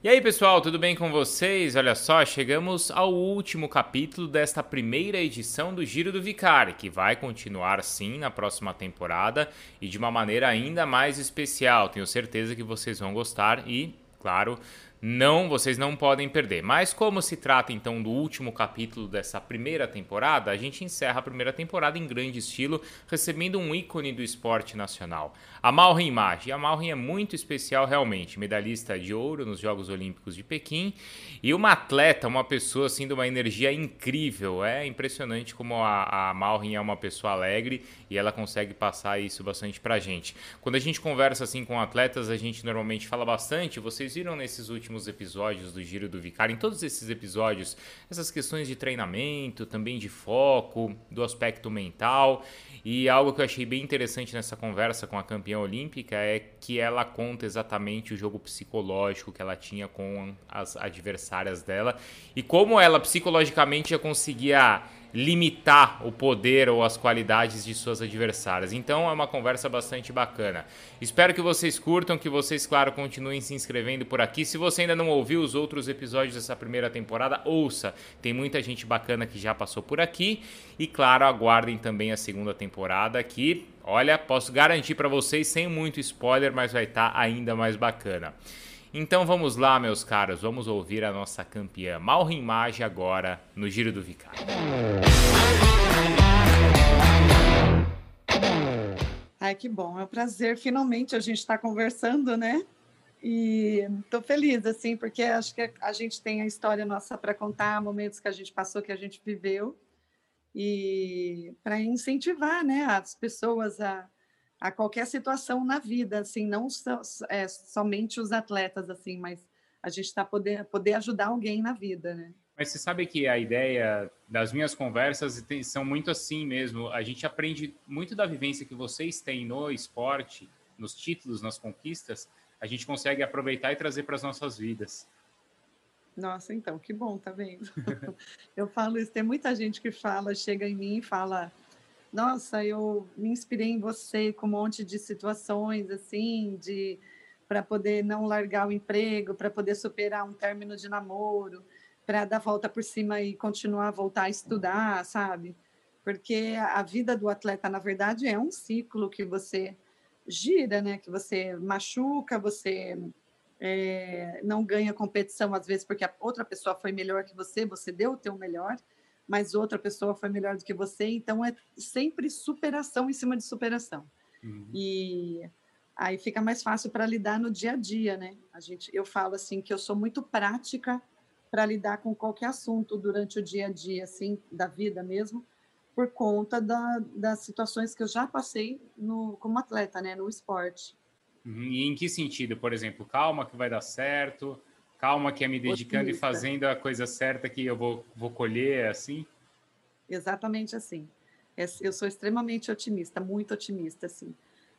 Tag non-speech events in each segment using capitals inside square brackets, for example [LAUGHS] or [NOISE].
E aí, pessoal, tudo bem com vocês? Olha só, chegamos ao último capítulo desta primeira edição do Giro do Vicari, que vai continuar sim na próxima temporada e de uma maneira ainda mais especial. Tenho certeza que vocês vão gostar e, claro, não, vocês não podem perder. Mas como se trata então do último capítulo dessa primeira temporada, a gente encerra a primeira temporada em grande estilo, recebendo um ícone do esporte nacional. A Malrin Image. A Malrin é muito especial realmente, medalhista de ouro nos Jogos Olímpicos de Pequim e uma atleta, uma pessoa assim de uma energia incrível. É impressionante como a, a é uma pessoa alegre e ela consegue passar isso bastante pra gente. Quando a gente conversa assim com atletas, a gente normalmente fala bastante, vocês viram nesses últimos episódios do Giro do Vicário, em todos esses episódios, essas questões de treinamento, também de foco, do aspecto mental. E algo que eu achei bem interessante nessa conversa com a campeã olímpica é que ela conta exatamente o jogo psicológico que ela tinha com as adversárias dela e como ela psicologicamente já conseguia limitar o poder ou as qualidades de suas adversárias. Então é uma conversa bastante bacana. Espero que vocês curtam, que vocês, claro, continuem se inscrevendo por aqui. Se você ainda não ouviu os outros episódios dessa primeira temporada, ouça. Tem muita gente bacana que já passou por aqui. E, claro, aguardem também a segunda temporada que, olha, posso garantir para vocês, sem muito spoiler, mas vai estar tá ainda mais bacana. Então vamos lá, meus caros, vamos ouvir a nossa campeã Malrin agora no Giro do Vicário. Ai, que bom, é um prazer. Finalmente a gente está conversando, né? E estou feliz, assim, porque acho que a gente tem a história nossa para contar, momentos que a gente passou, que a gente viveu, e para incentivar né, as pessoas a, a qualquer situação na vida, assim, não so, é, somente os atletas, assim, mas a gente está poder poder ajudar alguém na vida, né? Mas você sabe que a ideia das minhas conversas são muito assim mesmo. A gente aprende muito da vivência que vocês têm no esporte, nos títulos, nas conquistas. A gente consegue aproveitar e trazer para as nossas vidas. Nossa, então, que bom, tá vendo? [LAUGHS] Eu falo isso, tem muita gente que fala, chega em mim e fala, nossa, eu me inspirei em você com um monte de situações assim, de para poder não largar o emprego, para poder superar um término de namoro, para dar volta por cima e continuar a voltar a estudar, sabe? Porque a vida do atleta, na verdade, é um ciclo que você gira, né? Que você machuca, você é, não ganha competição às vezes porque a outra pessoa foi melhor que você, você deu o teu melhor mas outra pessoa foi melhor do que você, então é sempre superação em cima de superação. Uhum. E aí fica mais fácil para lidar no dia a dia, né? A gente, eu falo assim que eu sou muito prática para lidar com qualquer assunto durante o dia a dia, assim, da vida mesmo, por conta da, das situações que eu já passei no, como atleta, né, no esporte. Uhum. E em que sentido? Por exemplo, calma que vai dar certo, calma que é me dedicando Otimista. e fazendo a coisa certa que eu vou, vou colher, é assim? Exatamente assim. É, eu sou extremamente otimista, muito otimista, assim.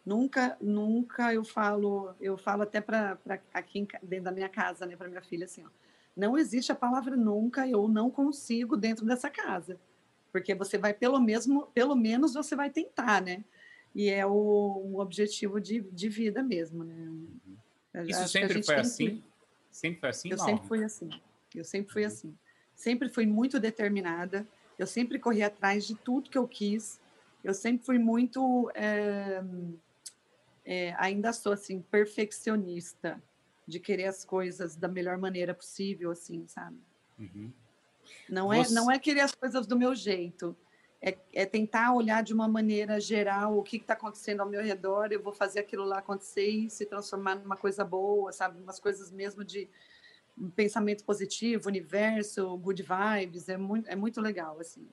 Nunca, nunca eu falo, eu falo até para aqui dentro da minha casa, né, para minha filha, assim, ó, não existe a palavra nunca, eu não consigo dentro dessa casa, porque você vai pelo mesmo, pelo menos você vai tentar, né? E é o, um objetivo de, de vida mesmo, né? Isso sempre foi assim? Que Sempre foi assim? Eu não. sempre fui assim. Eu sempre fui assim. Sempre fui muito determinada. Eu sempre corri atrás de tudo que eu quis. Eu sempre fui muito. É, é, ainda sou assim, perfeccionista, de querer as coisas da melhor maneira possível, assim, sabe? Uhum. Não, é, Você... não é querer as coisas do meu jeito. É, é, tentar olhar de uma maneira geral o que está acontecendo ao meu redor, eu vou fazer aquilo lá acontecer e se transformar numa coisa boa, sabe? Umas coisas mesmo de pensamento positivo, universo, good vibes, é muito, é muito legal, assim.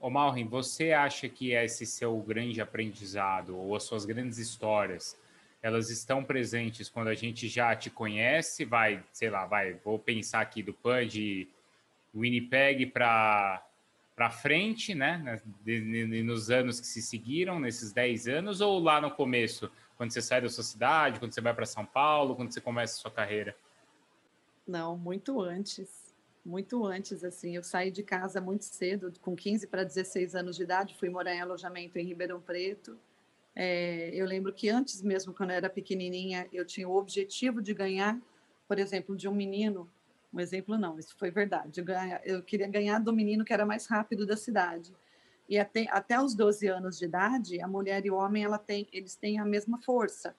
Ô Malrin, você acha que esse seu grande aprendizado ou as suas grandes histórias, elas estão presentes quando a gente já te conhece? Vai, sei lá, vai, vou pensar aqui do PAN de Winnipeg para para frente, né? Nos anos que se seguiram, nesses 10 anos, ou lá no começo, quando você sai da sua cidade, quando você vai para São Paulo, quando você começa a sua carreira? Não, muito antes. Muito antes, assim. Eu saí de casa muito cedo, com 15 para 16 anos de idade, fui morar em alojamento em Ribeirão Preto. É, eu lembro que antes mesmo, quando eu era pequenininha, eu tinha o objetivo de ganhar por exemplo, de um menino, um exemplo não, isso foi verdade. Eu, ganha, eu queria ganhar do menino que era mais rápido da cidade. E até, até os 12 anos de idade, a mulher e o homem ela tem, eles têm a mesma força.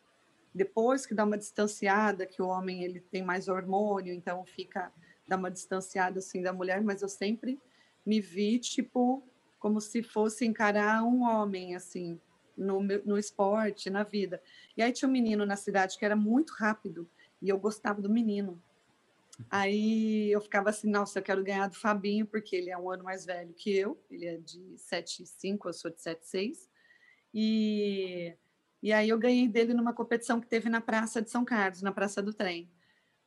Depois que dá uma distanciada, que o homem ele tem mais hormônio, então fica dá uma distanciada assim da mulher, mas eu sempre me vi tipo como se fosse encarar um homem assim no, no esporte, na vida. E aí tinha um menino na cidade que era muito rápido e eu gostava do menino. Aí eu ficava assim, nossa, eu quero ganhar do Fabinho, porque ele é um ano mais velho que eu, ele é de 7,5, eu sou de 7,6. E, e aí eu ganhei dele numa competição que teve na Praça de São Carlos, na Praça do Trem.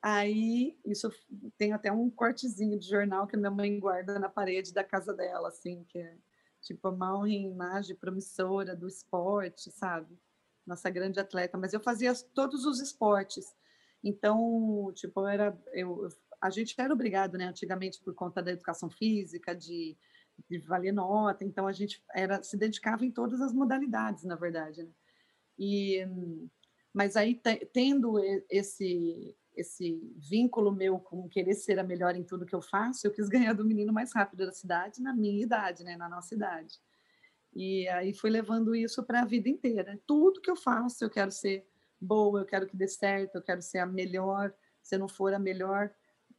Aí, isso tem até um cortezinho de jornal que minha mãe guarda na parede da casa dela, assim, que é tipo em imagem promissora do esporte, sabe? Nossa grande atleta, mas eu fazia todos os esportes. Então, tipo, era eu, a gente era obrigado, né, antigamente por conta da educação física, de, de valer nota, então a gente era se dedicava em todas as modalidades, na verdade, né? E mas aí tendo esse esse vínculo meu com querer ser a melhor em tudo que eu faço, eu quis ganhar do menino mais rápido da cidade, na minha idade, né, na nossa idade. E aí fui levando isso para a vida inteira. Tudo que eu faço, eu quero ser boa, eu quero que dê certo, eu quero ser a melhor. Se não for a melhor,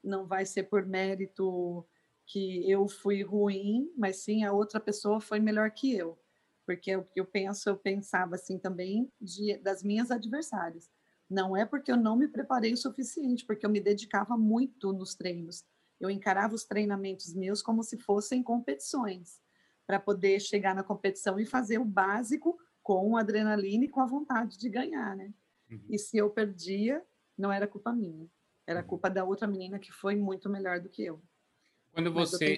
não vai ser por mérito que eu fui ruim, mas sim a outra pessoa foi melhor que eu. Porque o que eu penso, eu pensava assim também de, das minhas adversárias não é porque eu não me preparei o suficiente, porque eu me dedicava muito nos treinos. Eu encarava os treinamentos meus como se fossem competições, para poder chegar na competição e fazer o básico com adrenalina e com a vontade de ganhar, né? Uhum. E se eu perdia, não era culpa minha, era uhum. culpa da outra menina que foi muito melhor do que eu. Quando você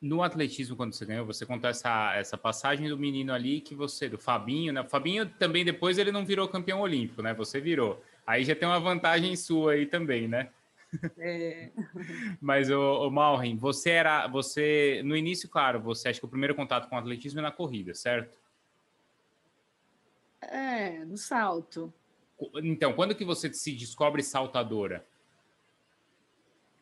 no atletismo, quando você ganhou, você contou essa, essa passagem do menino ali que você, do Fabinho, né? O Fabinho também depois ele não virou campeão olímpico, né? Você virou. Aí já tem uma vantagem sua aí também, né? É. [LAUGHS] Mas o, o Malren, você era, você no início, claro, você acha que o primeiro contato com o atletismo é na corrida, certo? É, no salto. Então, quando que você se descobre saltadora?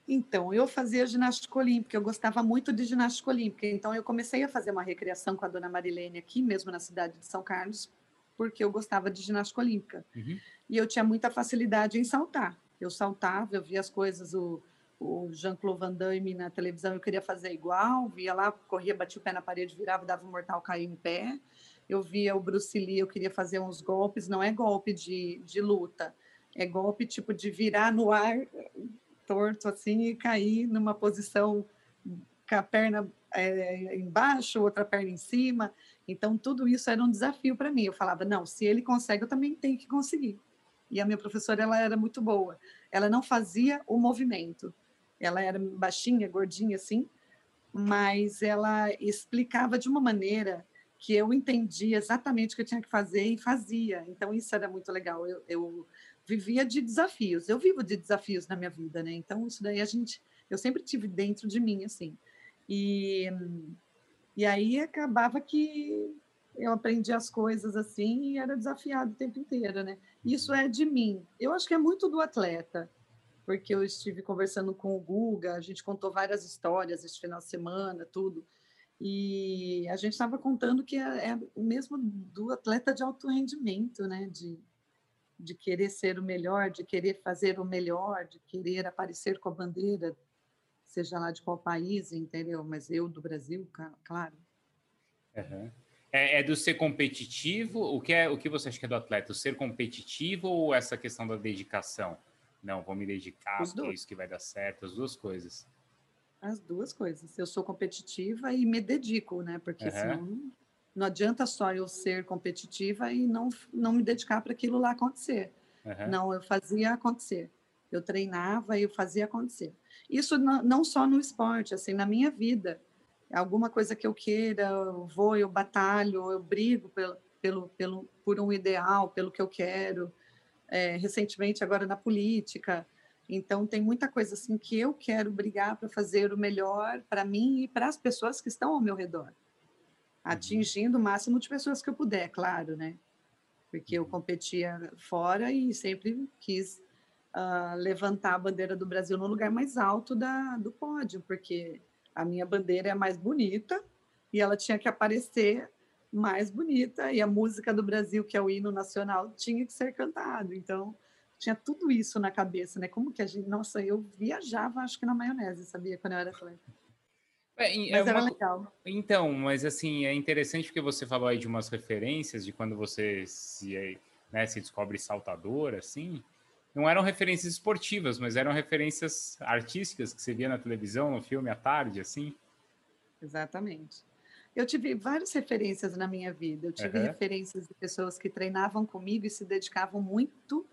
Então, eu fazia ginástica olímpica, eu gostava muito de ginástica olímpica. Então, eu comecei a fazer uma recreação com a dona Marilene aqui, mesmo na cidade de São Carlos, porque eu gostava de ginástica olímpica. Uhum. E eu tinha muita facilidade em saltar. Eu saltava, eu via as coisas, o, o Jean-Claude Van Damme na televisão, eu queria fazer igual, via lá, corria, batia o pé na parede, virava, dava um mortal, caía em pé. Eu via o Bruce Lee, eu queria fazer uns golpes, não é golpe de, de luta, é golpe tipo de virar no ar, torto assim e cair numa posição com a perna é, embaixo, outra perna em cima. Então, tudo isso era um desafio para mim. Eu falava, não, se ele consegue, eu também tenho que conseguir. E a minha professora, ela era muito boa. Ela não fazia o movimento. Ela era baixinha, gordinha, assim, mas ela explicava de uma maneira que eu entendia exatamente o que eu tinha que fazer e fazia. Então, isso era muito legal. Eu, eu vivia de desafios. Eu vivo de desafios na minha vida, né? Então, isso daí a gente, eu sempre tive dentro de mim, assim. E, e aí acabava que eu aprendi as coisas assim e era desafiado o tempo inteiro, né? Isso é de mim. Eu acho que é muito do atleta, porque eu estive conversando com o Guga, a gente contou várias histórias esse final de semana, tudo. E a gente estava contando que é, é mesmo do atleta de alto rendimento, né? De, de querer ser o melhor, de querer fazer o melhor, de querer aparecer com a bandeira, seja lá de qual país, entendeu? Mas eu do Brasil, claro. Uhum. É, é, do ser competitivo? O que é o que você acha que é do atleta? O ser competitivo ou essa questão da dedicação? Não, vou me dedicar, porque é isso que vai dar certo, as duas coisas. As duas coisas. Eu sou competitiva e me dedico, né? Porque uhum. senão não adianta só eu ser competitiva e não, não me dedicar para aquilo lá acontecer. Uhum. Não, eu fazia acontecer. Eu treinava e eu fazia acontecer. Isso não, não só no esporte, assim, na minha vida. Alguma coisa que eu queira, eu vou, eu batalho, eu brigo pelo, pelo, pelo, por um ideal, pelo que eu quero. É, recentemente, agora na política. Então, tem muita coisa assim que eu quero brigar para fazer o melhor para mim e para as pessoas que estão ao meu redor atingindo o máximo de pessoas que eu puder, claro, né? Porque eu competia fora e sempre quis uh, levantar a bandeira do Brasil no lugar mais alto da, do pódio, porque a minha bandeira é mais bonita e ela tinha que aparecer mais bonita e a música do Brasil, que é o hino nacional, tinha que ser cantado. Então, tinha tudo isso na cabeça, né? Como que a gente, nossa, eu viajava, acho que na maionese, sabia, quando eu era atleta. É, é mas uma... era legal. Então, mas assim, é interessante porque você falou aí de umas referências de quando você se, né, se descobre saltador, assim. Não eram referências esportivas, mas eram referências artísticas que você via na televisão, no filme à tarde, assim. Exatamente. Eu tive várias referências na minha vida. Eu tive uhum. referências de pessoas que treinavam comigo e se dedicavam muito,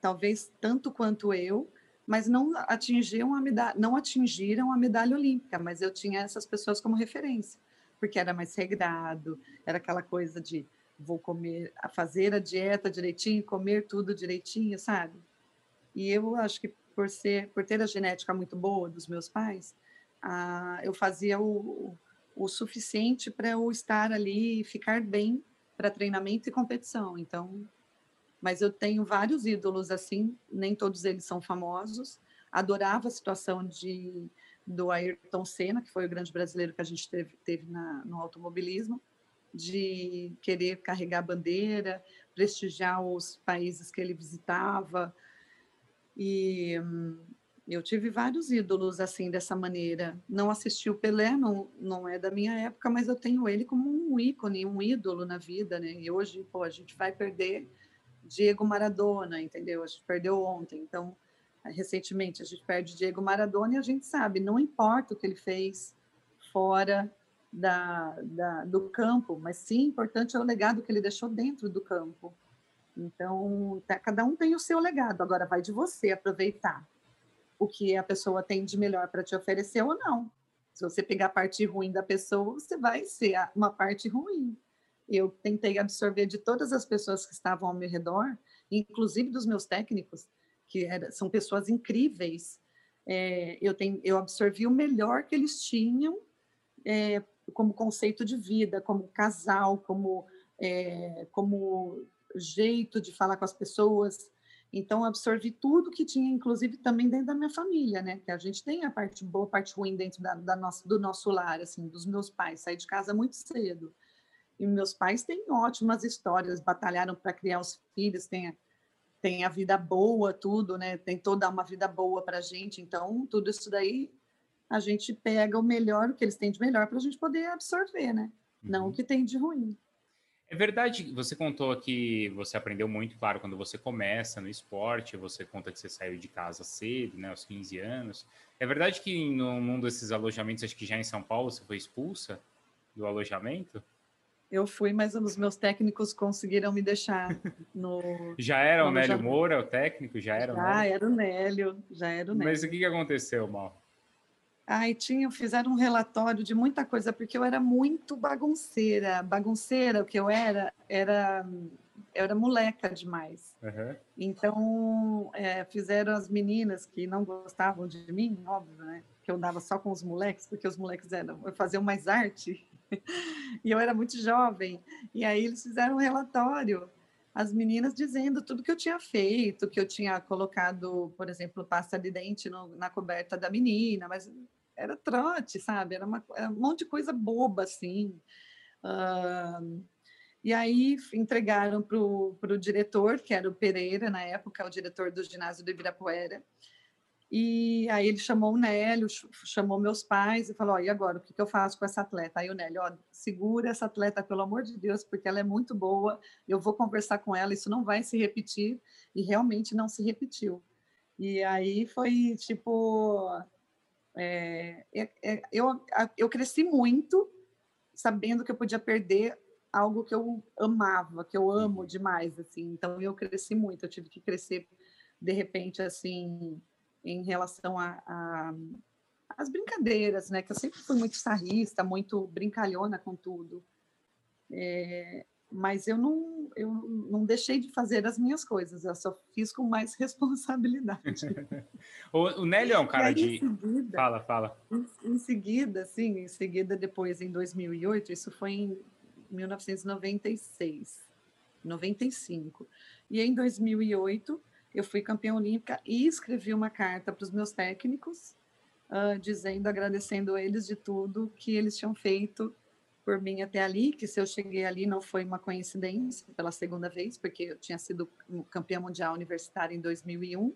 talvez tanto quanto eu, mas não atingiram a medalha, não atingiram a medalha olímpica, mas eu tinha essas pessoas como referência, porque era mais regrado, era aquela coisa de vou comer, fazer a dieta direitinho, comer tudo direitinho, sabe? E eu acho que por ser, por ter a genética muito boa dos meus pais, ah, eu fazia o, o suficiente para eu estar ali e ficar bem para treinamento e competição. Então, mas eu tenho vários ídolos assim, nem todos eles são famosos. Adorava a situação de do Ayrton Senna, que foi o grande brasileiro que a gente teve, teve na, no automobilismo, de querer carregar a bandeira, prestigiar os países que ele visitava. E hum, eu tive vários ídolos assim dessa maneira. Não assisti o Pelé, não, não é da minha época, mas eu tenho ele como um ícone, um ídolo na vida, né? E hoje, pô, a gente vai perder Diego Maradona, entendeu? A gente perdeu ontem, então recentemente a gente perde Diego Maradona e a gente sabe, não importa o que ele fez fora da, da, do campo, mas sim, importante é o legado que ele deixou dentro do campo. Então, tá, cada um tem o seu legado, agora vai de você aproveitar o que a pessoa tem de melhor para te oferecer ou não. Se você pegar a parte ruim da pessoa, você vai ser uma parte ruim. Eu tentei absorver de todas as pessoas que estavam ao meu redor, inclusive dos meus técnicos, que era, são pessoas incríveis. É, eu, tenho, eu absorvi o melhor que eles tinham é, como conceito de vida, como casal, como, é, como jeito de falar com as pessoas. Então, absorvi tudo que tinha, inclusive também dentro da minha família, né? Que a gente tem a parte boa, a parte ruim dentro da, da nossa, do nosso lar, assim, dos meus pais. Saí de casa muito cedo. E meus pais têm ótimas histórias, batalharam para criar os filhos, tem a, tem a vida boa, tudo, né? Tem toda uma vida boa para a gente. Então, tudo isso daí, a gente pega o melhor, o que eles têm de melhor, para a gente poder absorver, né? Uhum. Não o uhum. que tem de ruim. É verdade, você contou que você aprendeu muito, claro, quando você começa no esporte, você conta que você saiu de casa cedo, né, aos 15 anos. É verdade que no mundo desses alojamentos, acho que já em São Paulo, você foi expulsa do alojamento? Eu fui, mas os meus técnicos conseguiram me deixar no. [LAUGHS] já era o Nélio Moura, o técnico? Já era já o Nélio? era o Nélio, já era o Nélio. Mas o que aconteceu, Mal? Ai, tinha, fizeram um relatório de muita coisa, porque eu era muito bagunceira. Bagunceira, o que eu era, era, era moleca demais. Uhum. Então, é, fizeram as meninas que não gostavam de mim, óbvio, né? Que eu andava só com os moleques, porque os moleques eram, faziam mais arte. [LAUGHS] e eu era muito jovem. E aí eles fizeram um relatório as meninas dizendo tudo que eu tinha feito, que eu tinha colocado, por exemplo, pasta de dente no, na coberta da menina, mas era trote, sabe? Era, uma, era um monte de coisa boba, assim. Uh, e aí entregaram para o diretor, que era o Pereira, na época, o diretor do ginásio do Ibirapuera, e aí ele chamou o Nélio, chamou meus pais e falou: oh, e agora, o que, que eu faço com essa atleta? Aí o Nélio, ó, segura essa atleta, pelo amor de Deus, porque ela é muito boa, eu vou conversar com ela, isso não vai se repetir, e realmente não se repetiu. E aí foi tipo. É, é, é eu, eu cresci muito sabendo que eu podia perder algo que eu amava, que eu amo uhum. demais, assim. Então eu cresci muito, eu tive que crescer de repente assim em relação a, a as brincadeiras, né? Que eu sempre fui muito sarrista, muito brincalhona com tudo. É, mas eu não, eu não deixei de fazer as minhas coisas, eu só fiz com mais [LAUGHS] responsabilidade. o, o Nélio é um cara aí, de. Seguida, fala, fala. Em, em, seguida, sim, em seguida, depois, em 2008, isso foi em 1996, 95. E em 2008 eu fui campeã olímpica e escrevi uma carta para os meus técnicos, uh, dizendo, agradecendo eles de tudo que eles tinham feito por mim até ali, que se eu cheguei ali não foi uma coincidência pela segunda vez, porque eu tinha sido campeã mundial universitária em 2001,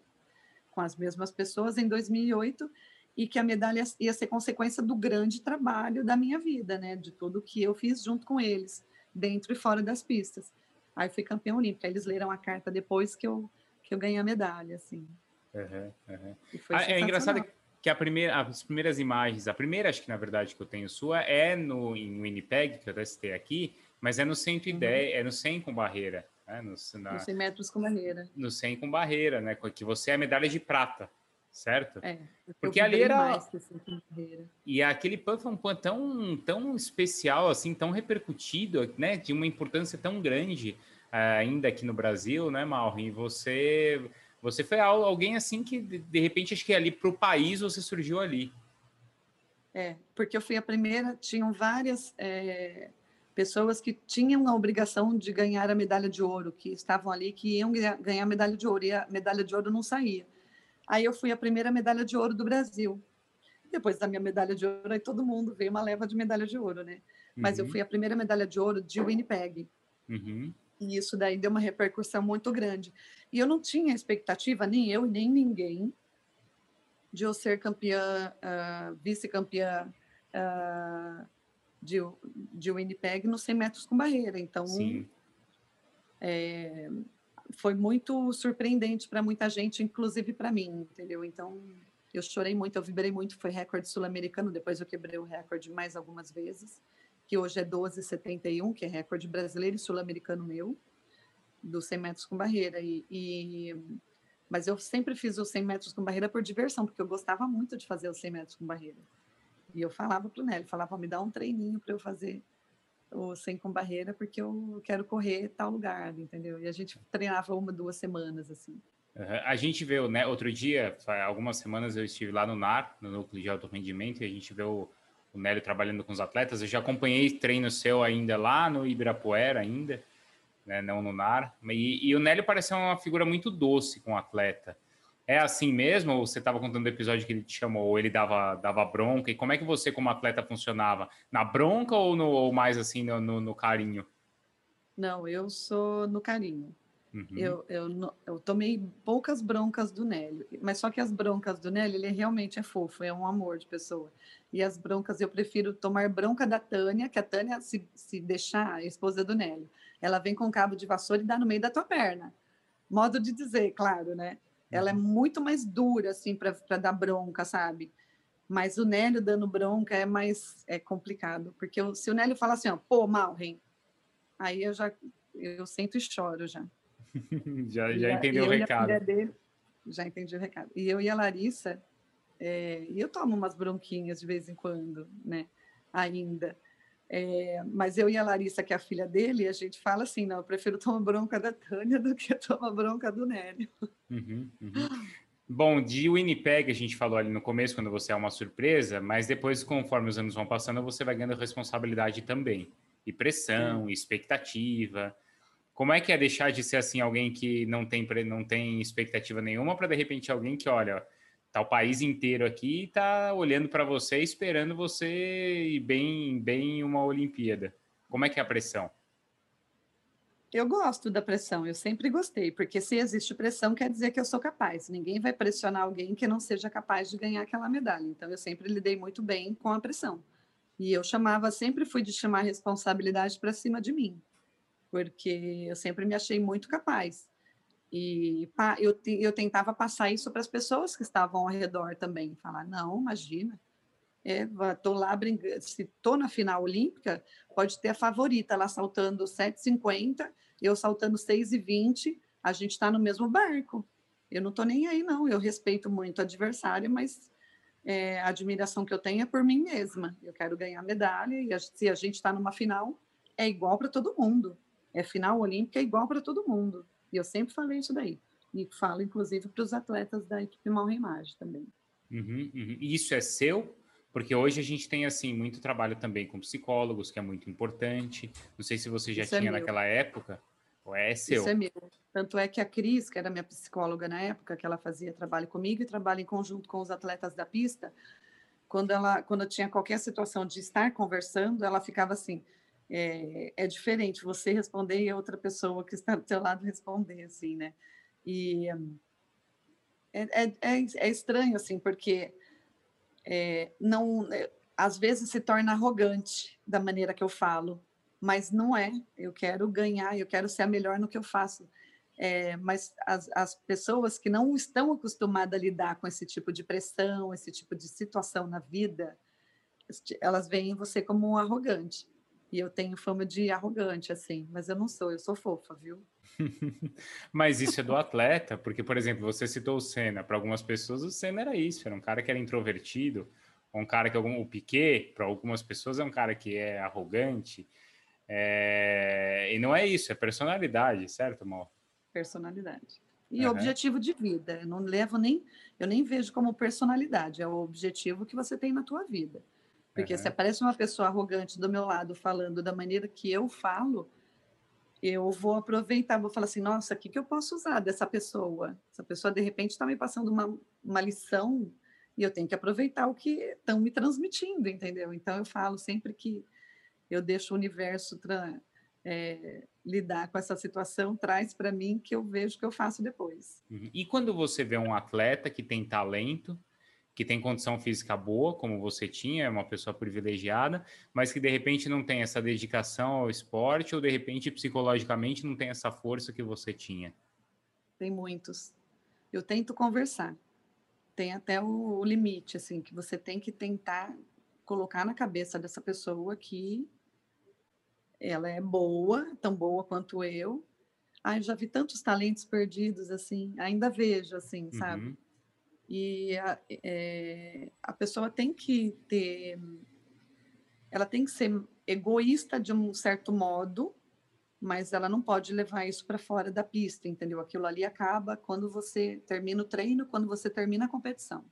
com as mesmas pessoas em 2008, e que a medalha ia ser consequência do grande trabalho da minha vida, né, de tudo que eu fiz junto com eles, dentro e fora das pistas. Aí fui campeã olímpica. Eles leram a carta depois que eu que eu ganhei a medalha, assim. Uhum, uhum. Ah, é engraçado que a primeira, as primeiras imagens, a primeira, acho que na verdade que eu tenho sua, é no em Winnipeg, que eu testei aqui, mas é no 110, uhum. é no 100 com barreira. Né? No, na, no 100 metros com barreira. No 100 com barreira, né? Que você é a medalha de prata, certo? É. Porque ali era. E aquele PAN foi um PAN tão, tão especial, assim, tão repercutido, né? De uma importância tão grande ainda aqui no Brasil, né, Mauro? E você, você foi alguém assim que, de repente, acho que ali para o país você surgiu ali. É, porque eu fui a primeira, tinham várias é, pessoas que tinham a obrigação de ganhar a medalha de ouro, que estavam ali, que iam ganhar a medalha de ouro, e a medalha de ouro não saía. Aí eu fui a primeira medalha de ouro do Brasil. Depois da minha medalha de ouro, aí todo mundo veio uma leva de medalha de ouro, né? Mas uhum. eu fui a primeira medalha de ouro de Winnipeg. Uhum. E isso daí deu uma repercussão muito grande. E eu não tinha expectativa, nem eu, nem ninguém, de eu ser campeã, uh, vice-campeã uh, de, de Winnipeg nos 100 metros com barreira. Então, é, foi muito surpreendente para muita gente, inclusive para mim, entendeu? Então, eu chorei muito, eu vibrei muito, foi recorde sul-americano, depois eu quebrei o recorde mais algumas vezes que hoje é 12,71, que é recorde brasileiro e sul-americano meu, dos 100 metros com barreira. E, e, mas eu sempre fiz os 100 metros com barreira por diversão, porque eu gostava muito de fazer os 100 metros com barreira. E eu falava para o Nelly, falava, me dá um treininho para eu fazer o 100 com barreira, porque eu quero correr tal lugar, entendeu? E a gente treinava uma, duas semanas, assim. A gente viu, né, outro dia, algumas semanas eu estive lá no NAR, no Núcleo de Alto Rendimento, e a gente viu o Nélio trabalhando com os atletas. Eu já acompanhei treino seu ainda lá no Ibirapuera, ainda, né, não no NAR. E, e o Nélio pareceu uma figura muito doce com o atleta. É assim mesmo? Ou você estava contando o episódio que ele te chamou, ou ele dava, dava bronca? E como é que você, como atleta, funcionava? Na bronca ou, no, ou mais assim no, no, no carinho? Não, eu sou no carinho. Uhum. Eu, eu, eu, tomei poucas broncas do Nélio, mas só que as broncas do Nélio, ele realmente é fofo, é um amor de pessoa. E as broncas, eu prefiro tomar bronca da Tânia, que a Tânia, se, se deixar, a esposa do Nélio, ela vem com um cabo de vassoura e dá no meio da tua perna. Modo de dizer, claro, né? Ela é uhum. muito mais dura, assim, para dar bronca, sabe? Mas o Nélio dando bronca é mais é complicado, porque eu, se o Nélio fala assim, ó, pô, Malren, aí eu já eu sento e choro já. [LAUGHS] já, já entendeu o recado. Dele, já entendi o recado. E eu e a Larissa, é, e eu tomo umas bronquinhas de vez em quando, né? Ainda. É, mas eu e a Larissa, que é a filha dele, a gente fala assim: não, eu prefiro tomar bronca da Tânia do que [LAUGHS] tomar bronca do Nélio. Uhum, uhum. Bom, de Winnipeg a gente falou ali no começo, quando você é uma surpresa, mas depois, conforme os anos vão passando, você vai ganhando responsabilidade também. E pressão, e expectativa. Como é que é deixar de ser assim alguém que não tem, não tem expectativa nenhuma para de repente alguém que, olha, tá o país inteiro aqui tá olhando para você, esperando você ir bem, bem em uma Olimpíada. Como é que é a pressão? Eu gosto da pressão, eu sempre gostei, porque se existe pressão, quer dizer que eu sou capaz. Ninguém vai pressionar alguém que não seja capaz de ganhar aquela medalha. Então, eu sempre lidei muito bem com a pressão. E eu chamava, sempre fui de chamar responsabilidade para cima de mim porque eu sempre me achei muito capaz. E eu, eu tentava passar isso para as pessoas que estavam ao redor também, falar, não, imagina, estou é, lá brincando, se estou na final olímpica, pode ter a favorita lá saltando 7,50, eu saltando 6,20, a gente está no mesmo barco. Eu não estou nem aí, não, eu respeito muito o adversário, mas é, a admiração que eu tenho é por mim mesma. Eu quero ganhar medalha, e a, se a gente está numa final, é igual para todo mundo é final olímpica é igual para todo mundo. E eu sempre falei isso daí. E falo, inclusive, para os atletas da equipe Mal Imagem também. Uhum, uhum. E isso é seu? Porque hoje a gente tem, assim, muito trabalho também com psicólogos, que é muito importante. Não sei se você já isso é tinha é naquela época, É seu. Isso é meu. Tanto é que a Cris, que era minha psicóloga na época, que ela fazia trabalho comigo e trabalho em conjunto com os atletas da pista, quando ela, quando eu tinha qualquer situação de estar conversando, ela ficava assim, é, é diferente você responder e a outra pessoa que está do seu lado responder, assim, né? E é, é, é, é estranho, assim, porque é, não, às vezes se torna arrogante da maneira que eu falo, mas não é. Eu quero ganhar, eu quero ser a melhor no que eu faço. É, mas as, as, pessoas que não estão acostumadas a lidar com esse tipo de pressão, esse tipo de situação na vida, elas veem você como um arrogante. E eu tenho fama de arrogante, assim, mas eu não sou, eu sou fofa, viu? [LAUGHS] mas isso é do atleta, porque, por exemplo, você citou o Senna. Para algumas pessoas, o Senna era isso, era um cara que era introvertido, um cara que o Piquet, para algumas pessoas, é um cara que é arrogante. É... E não é isso, é personalidade, certo, Mal? Personalidade. E uhum. objetivo de vida. Eu não levo nem, eu nem vejo como personalidade, é o objetivo que você tem na tua vida. Porque uhum. se aparece uma pessoa arrogante do meu lado falando da maneira que eu falo, eu vou aproveitar, vou falar assim, nossa, o que, que eu posso usar dessa pessoa? Essa pessoa, de repente, está me passando uma, uma lição e eu tenho que aproveitar o que estão me transmitindo, entendeu? Então, eu falo sempre que eu deixo o universo é, lidar com essa situação, traz para mim que eu vejo o que eu faço depois. Uhum. E quando você vê um atleta que tem talento, que tem condição física boa, como você tinha, é uma pessoa privilegiada, mas que de repente não tem essa dedicação ao esporte, ou de repente psicologicamente não tem essa força que você tinha? Tem muitos. Eu tento conversar. Tem até o limite, assim, que você tem que tentar colocar na cabeça dessa pessoa que ela é boa, tão boa quanto eu. Ai, já vi tantos talentos perdidos, assim, ainda vejo, assim, uhum. sabe? E a, é, a pessoa tem que ter. Ela tem que ser egoísta de um certo modo, mas ela não pode levar isso para fora da pista, entendeu? Aquilo ali acaba quando você termina o treino, quando você termina a competição.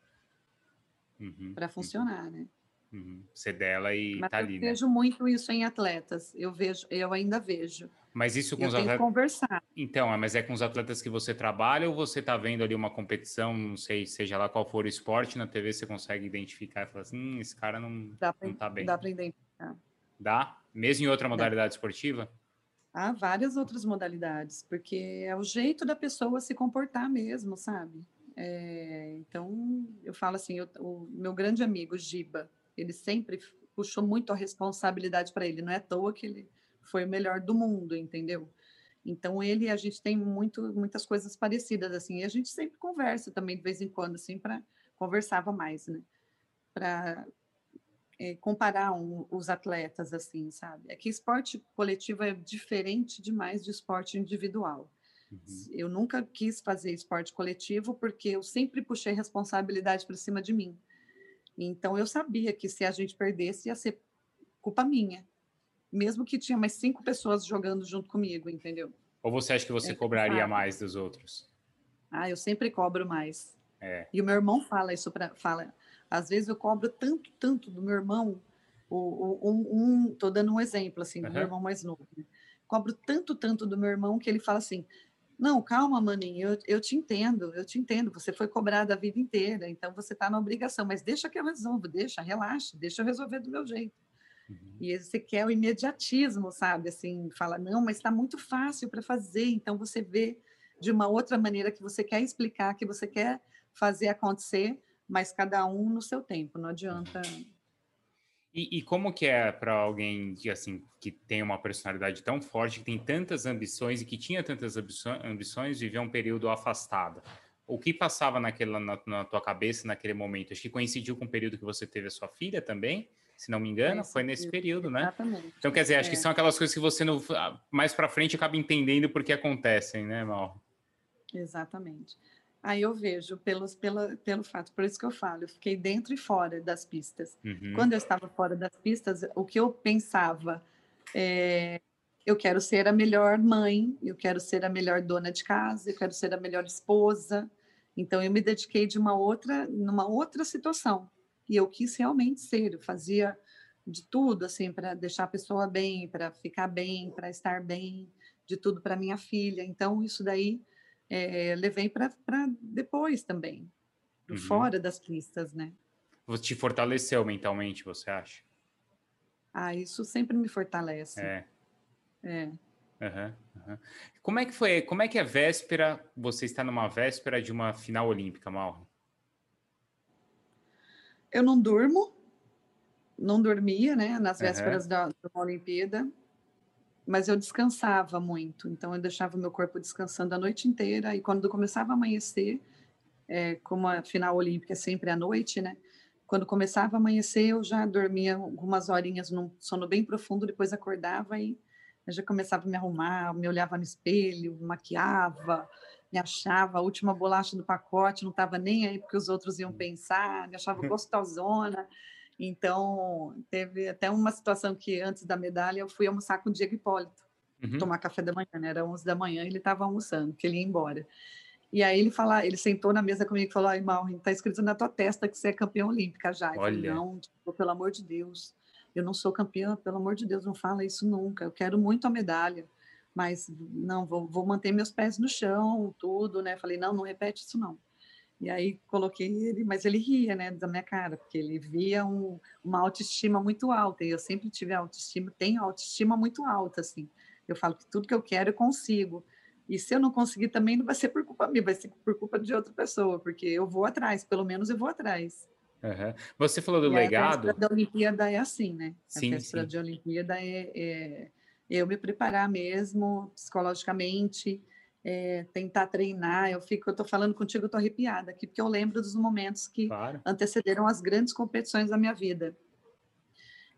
Uhum, para funcionar, uhum. né? Uhum. Ser dela e mas tá ali, eu né? vejo muito isso em atletas. Eu vejo, eu ainda vejo. Mas isso com eu os atletas. conversar. Então, é, mas é com os atletas que você trabalha ou você está vendo ali uma competição, não sei, seja lá qual for o esporte, na TV você consegue identificar e falar assim, hum, esse cara não, dá pra, não tá bem. Dá para identificar. Dá? Mesmo em outra modalidade dá. esportiva? Há várias outras modalidades, porque é o jeito da pessoa se comportar mesmo, sabe? É, então, eu falo assim, eu, o meu grande amigo Giba, ele sempre puxou muito a responsabilidade para ele, não é à toa que ele foi o melhor do mundo, entendeu? Então ele a gente tem muito, muitas coisas parecidas assim, e a gente sempre conversa também de vez em quando assim para conversava mais, né? Para é, comparar um, os atletas assim, sabe? É que esporte coletivo é diferente demais de esporte individual. Uhum. Eu nunca quis fazer esporte coletivo porque eu sempre puxei responsabilidade para cima de mim. Então eu sabia que se a gente perdesse ia ser culpa minha mesmo que tinha mais cinco pessoas jogando junto comigo, entendeu? Ou você acha que você é cobraria mais dos outros? Ah, eu sempre cobro mais. É. E o meu irmão fala isso para fala. Às vezes eu cobro tanto, tanto do meu irmão. O, o um, um, tô dando um exemplo assim do uhum. meu irmão mais novo. Né? Cobro tanto, tanto do meu irmão que ele fala assim: não, calma, maninho, eu, eu te entendo, eu te entendo. Você foi cobrado a vida inteira, então você está na obrigação, mas deixa que eu resolvo, deixa, relaxa, deixa eu resolver do meu jeito. Uhum. E você quer o imediatismo, sabe? Assim, fala, não, mas está muito fácil para fazer. Então você vê de uma outra maneira que você quer explicar, que você quer fazer acontecer, mas cada um no seu tempo, não adianta. E, e como que é para alguém que assim que tem uma personalidade tão forte, que tem tantas ambições e que tinha tantas ambições, viver um período afastado? O que passava naquela, na, na tua cabeça naquele momento? Acho que coincidiu com o período que você teve a sua filha também? Se não me engano, foi nesse período, né? Exatamente. Então, quer dizer, acho é. que são aquelas coisas que você não, mais para frente acaba entendendo porque acontecem, né, Mal? Exatamente. Aí eu vejo pelos, pela, pelo fato, por isso que eu falo, eu fiquei dentro e fora das pistas. Uhum. Quando eu estava fora das pistas, o que eu pensava é, eu quero ser a melhor mãe, eu quero ser a melhor dona de casa, eu quero ser a melhor esposa. Então eu me dediquei de uma outra, numa outra situação e eu quis realmente ser, eu fazia de tudo assim para deixar a pessoa bem, para ficar bem, para estar bem. de tudo para minha filha. Então, isso daí é, levei para depois também, uhum. fora das pistas, né? Te fortaleceu mentalmente, você acha? Ah, isso sempre me fortalece. É. É. Uhum, uhum. Como é que foi? Como é que é véspera? Você está numa véspera de uma final olímpica, Mauro? Eu não durmo, não dormia, né? Nas vésperas uhum. da, da Olimpíada mas eu descansava muito, então eu deixava meu corpo descansando a noite inteira, e quando começava a amanhecer, é, como a final olímpica é sempre à noite, né? Quando começava a amanhecer, eu já dormia algumas horinhas num sono bem profundo, depois acordava e já começava a me arrumar, me olhava no espelho, maquiava, me achava a última bolacha do pacote, não estava nem aí porque os outros iam pensar, me achava [LAUGHS] gostosona. Então, teve até uma situação que antes da medalha eu fui almoçar com o Diego Hipólito, uhum. tomar café da manhã, né? Era 11 da manhã, ele estava almoçando, que ele ia embora. E aí ele fala, ele sentou na mesa comigo e falou: "Ai, Malrin, tá escrito na tua testa que você é campeã olímpica já". Eu falei, não, tipo, pelo amor de Deus. Eu não sou campeã, pelo amor de Deus, não fala isso nunca. Eu quero muito a medalha, mas não vou, vou manter meus pés no chão, tudo, né? Falei: "Não, não repete isso não". E aí coloquei ele, mas ele ria, né, da minha cara, porque ele via um, uma autoestima muito alta, e eu sempre tive autoestima, tenho autoestima muito alta, assim. Eu falo que tudo que eu quero eu consigo. E se eu não conseguir também não vai ser por culpa minha, vai ser por culpa de outra pessoa, porque eu vou atrás, pelo menos eu vou atrás. Uhum. Você falou do e legado. A da Olimpíada é assim, né? Sim, a véspera sim. de Olimpíada é, é eu me preparar mesmo psicologicamente, é, tentar treinar. Eu fico, eu estou falando contigo, eu estou arrepiada aqui, porque eu lembro dos momentos que claro. antecederam as grandes competições da minha vida.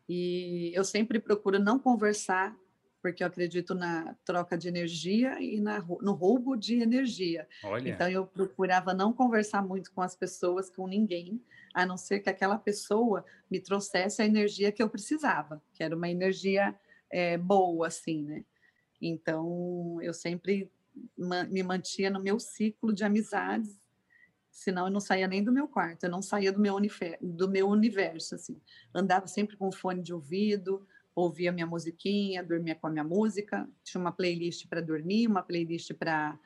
E eu sempre procuro não conversar, porque eu acredito na troca de energia e na, no roubo de energia. Olha. Então eu procurava não conversar muito com as pessoas, com ninguém, a não ser que aquela pessoa me trouxesse a energia que eu precisava, que era uma energia é, boa, assim, né? Então eu sempre me mantinha no meu ciclo de amizades, senão eu não saía nem do meu quarto, eu não saía do meu, do meu universo, assim. Andava sempre com fone de ouvido, ouvia minha musiquinha, dormia com a minha música, tinha uma playlist para dormir, uma playlist para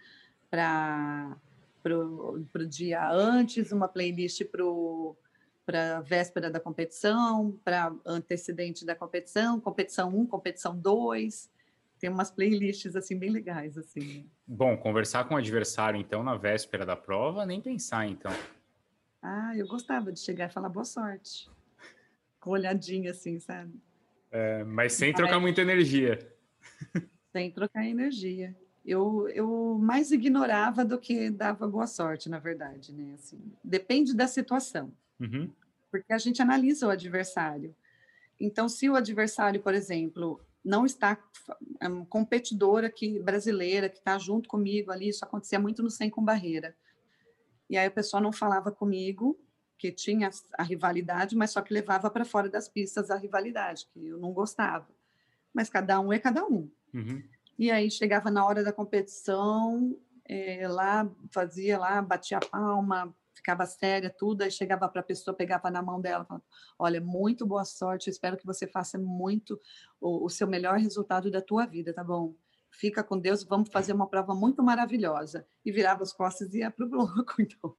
para o dia antes, uma playlist para véspera da competição, para antecedente da competição, competição 1, competição 2, tem umas playlists assim bem legais assim. Bom, conversar com o adversário então na véspera da prova, nem pensar então. Ah, eu gostava de chegar e falar boa sorte. Com olhadinha assim, sabe? É, mas sem trocar muita energia. Sem trocar energia. Eu, eu mais ignorava do que dava boa sorte, na verdade, né? Assim, depende da situação. Uhum. Porque a gente analisa o adversário. Então, se o adversário, por exemplo, não está é um competidora que brasileira que está junto comigo ali, isso acontecia muito no Sem com Barreira. E aí a pessoa não falava comigo, que tinha a rivalidade, mas só que levava para fora das pistas a rivalidade, que eu não gostava. Mas cada um é cada um. Uhum. E aí chegava na hora da competição, é, lá fazia lá, batia a palma, ficava séria, tudo, aí chegava para a pessoa, pegava na mão dela, falava, olha, muito boa sorte, espero que você faça muito o, o, seu melhor resultado da tua vida, tá bom? Fica com Deus, vamos fazer uma prova muito maravilhosa. E virava as costas e ia para o bloco, [LAUGHS] então.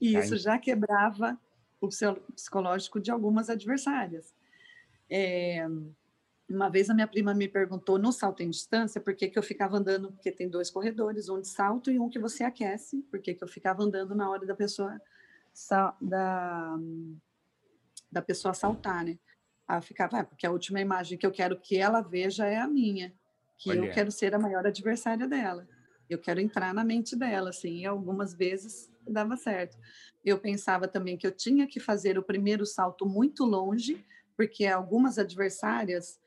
E isso já quebrava o psicológico de algumas adversárias. É, uma vez a minha prima me perguntou no salto em distância por que, que eu ficava andando, porque tem dois corredores, um de salto e um que você aquece, por que, que eu ficava andando na hora da pessoa da, da pessoa saltar, né? Aí eu ficava, é, porque a última imagem que eu quero que ela veja é a minha, que Olha. eu quero ser a maior adversária dela. Eu quero entrar na mente dela, assim, e algumas vezes dava certo. Eu pensava também que eu tinha que fazer o primeiro salto muito longe, porque algumas adversárias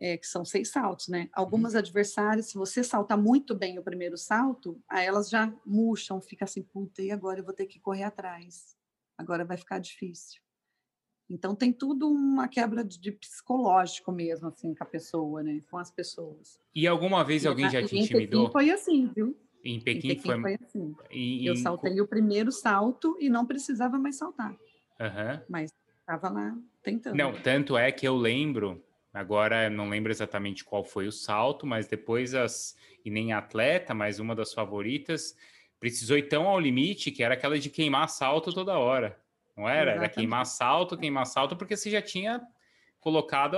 é, que são seis saltos, né? Algumas uhum. adversárias, se você saltar muito bem o primeiro salto, aí elas já murcham, fica assim, puta, e agora eu vou ter que correr atrás. Agora vai ficar difícil. Então tem tudo uma quebra de, de psicológico mesmo, assim, com a pessoa, né? Com as pessoas. E alguma vez e alguém já te intimidou? Pequim foi assim, viu? Em Pequim, em Pequim foi... foi... assim. E, eu saltei o primeiro salto e não precisava mais saltar. Uhum. Mas estava lá tentando. Não, tanto é que eu lembro Agora não lembro exatamente qual foi o salto, mas depois as e nem atleta, mas uma das favoritas precisou ir tão ao limite que era aquela de queimar salto toda hora. Não era? Exatamente. Era queimar salto, queimar salto, porque você já tinha colocado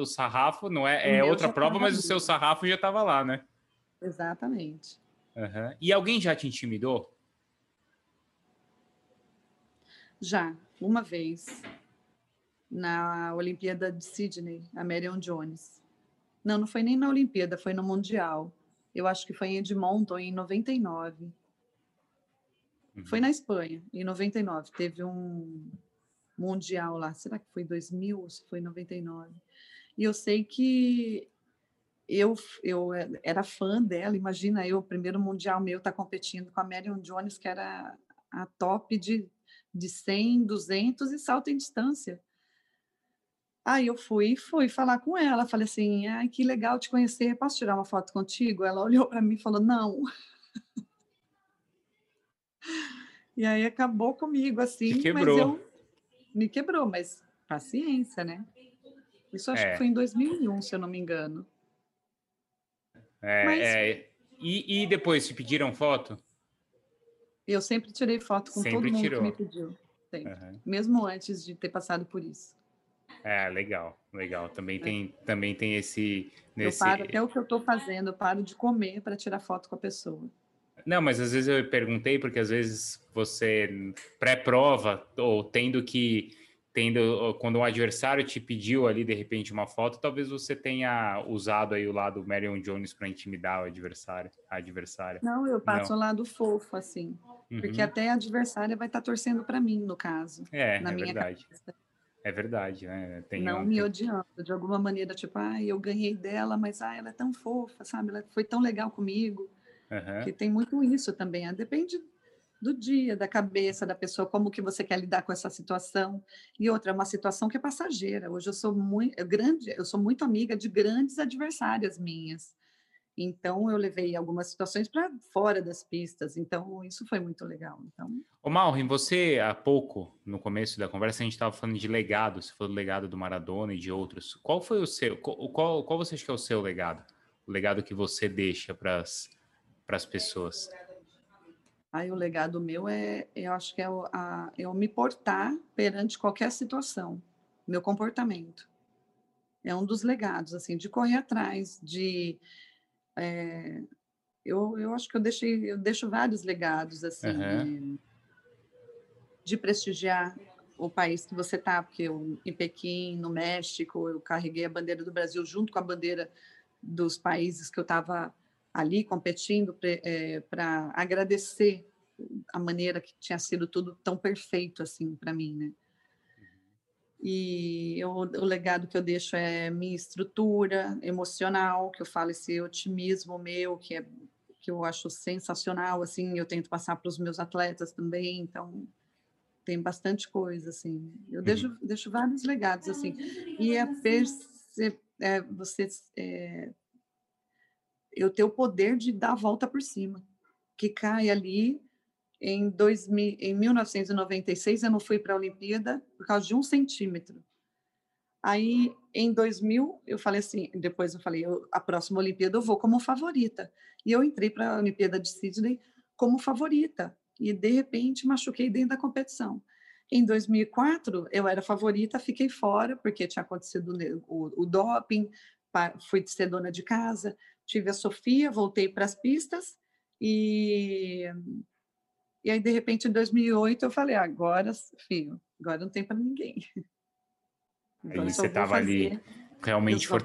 o sarrafo, não é, é outra prova, mas o seu sarrafo já estava lá, né? Exatamente. Uhum. E alguém já te intimidou? Já, uma vez, na Olimpíada de Sydney, a Marion Jones. Não, não foi nem na Olimpíada, foi no Mundial. Eu acho que foi em Edmonton, em 99. Uhum. Foi na Espanha, em 99. Teve um Mundial lá. Será que foi 2000 ou foi 99? E eu sei que eu, eu era fã dela. Imagina eu, o primeiro Mundial meu, tá competindo com a Marion Jones, que era a top de de 100, 200 e salto em distância. Aí eu fui, fui falar com ela, falei assim, ai, que legal te conhecer, posso tirar uma foto contigo? Ela olhou para mim e falou, não. [LAUGHS] e aí acabou comigo, assim, me quebrou. mas eu... Me quebrou, mas paciência, né? Isso acho é. que foi em 2001, se eu não me engano. É, mas... é. E, e depois, te pediram foto? Eu sempre tirei foto com sempre todo mundo tirou. que me pediu. Uhum. Mesmo antes de ter passado por isso. É, legal, legal. Também é. tem, também tem esse, nesse. Eu paro até o que eu estou fazendo, eu paro de comer para tirar foto com a pessoa. Não, mas às vezes eu perguntei, porque às vezes você, pré-prova, ou tendo que tendo quando um adversário te pediu ali de repente uma foto, talvez você tenha usado aí o lado Marion Jones para intimidar o adversário, a adversária. Não, eu passo Não. o lado fofo assim, uhum. porque até a adversária vai estar tá torcendo para mim no caso. É, na é minha verdade. Cabeça. É verdade, né? Tem não um... me odiando, de alguma maneira, tipo, ah, eu ganhei dela, mas ah, ela é tão fofa, sabe? Ela foi tão legal comigo. Uhum. Que tem muito isso também. Ah, depende do dia, da cabeça da pessoa, como que você quer lidar com essa situação. E outra, é uma situação que é passageira. Hoje eu sou muito eu grande, eu sou muito amiga de grandes adversárias minhas. Então eu levei algumas situações para fora das pistas. Então isso foi muito legal. Então. Ô Malrin, você há pouco no começo da conversa a gente estava falando de legado. Você falou do legado do Maradona e de outros. Qual foi o seu? Qual, qual você acha que é o seu legado? O legado que você deixa para as pessoas? Aí o legado meu é, eu acho que é o, a, eu me portar perante qualquer situação, meu comportamento. É um dos legados, assim, de correr atrás, de... É, eu, eu acho que eu deixei, eu deixo vários legados, assim, uhum. de, de prestigiar o país que você está, porque eu, em Pequim, no México, eu carreguei a bandeira do Brasil junto com a bandeira dos países que eu estava ali competindo para é, agradecer a maneira que tinha sido tudo tão perfeito assim para mim, né? E eu, o legado que eu deixo é minha estrutura emocional, que eu falo esse otimismo meu, que é que eu acho sensacional, assim, eu tento passar para os meus atletas também, então tem bastante coisa, assim. Eu deixo, uhum. deixo vários legados, assim. E é, perce, é você é, eu ter o poder de dar a volta por cima, que cai ali em, 2000, em 1996 eu não fui para a Olimpíada por causa de um centímetro. Aí, em 2000, eu falei assim, depois eu falei, eu, a próxima Olimpíada eu vou como favorita. E eu entrei para a Olimpíada de Sydney como favorita. E, de repente, machuquei dentro da competição. Em 2004, eu era favorita, fiquei fora, porque tinha acontecido o, o doping, fui ser dona de casa, tive a Sofia, voltei para as pistas e e aí de repente em 2008 eu falei agora, filho, agora não tem para ninguém. Então, aí você estava ali realmente for...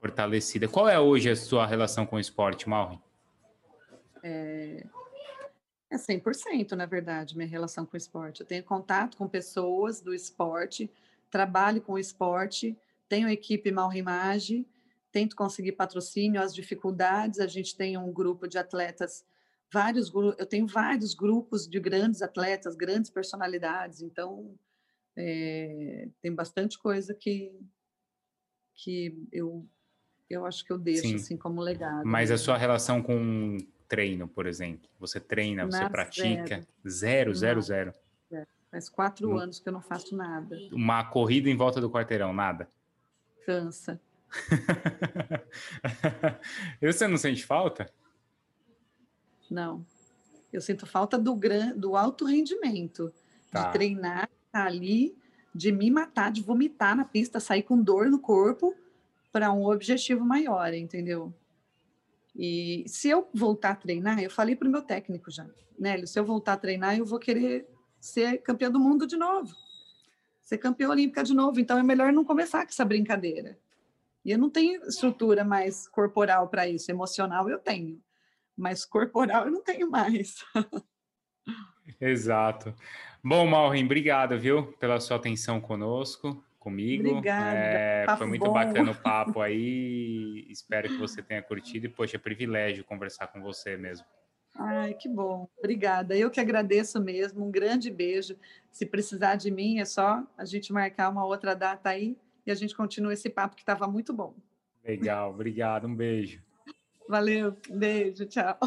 fortalecida. Qual é hoje a sua relação com o esporte, Mauro? É, é 100%, na verdade, minha relação com o esporte. Eu tenho contato com pessoas do esporte, trabalho com o esporte, tenho a equipe Malrimage, tento conseguir patrocínio, as dificuldades, a gente tem um grupo de atletas, vários eu tenho vários grupos de grandes atletas, grandes personalidades, então é, tem bastante coisa que que eu eu acho que eu deixo Sim. assim como legado. Mas a sua relação com treino, por exemplo, você treina, você pratica zero, zero, zero. zero. Faz quatro anos que eu não faço nada. Uma corrida em volta do quarteirão, nada. Cansa. [LAUGHS] você não sente falta? Não. Eu sinto falta do, gran, do alto rendimento, tá. de treinar, tá ali, de me matar, de vomitar na pista, sair com dor no corpo para um objetivo maior, entendeu? E se eu voltar a treinar, eu falei para o meu técnico já, Nélio, se eu voltar a treinar, eu vou querer ser campeã do mundo de novo, ser campeã olímpica de novo. Então é melhor não começar com essa brincadeira. E eu não tenho estrutura mais corporal para isso, emocional eu tenho, mas corporal eu não tenho mais. Exato. Bom, Malrin, obrigado, viu, pela sua atenção conosco comigo. Obrigada. É, foi muito bom. bacana o [LAUGHS] papo aí. Espero que você tenha curtido. E, poxa, é privilégio conversar com você mesmo. Ai, que bom. Obrigada. Eu que agradeço mesmo. Um grande beijo. Se precisar de mim, é só a gente marcar uma outra data aí e a gente continua esse papo que estava muito bom. Legal. Obrigado. Um beijo. Valeu. Beijo. Tchau.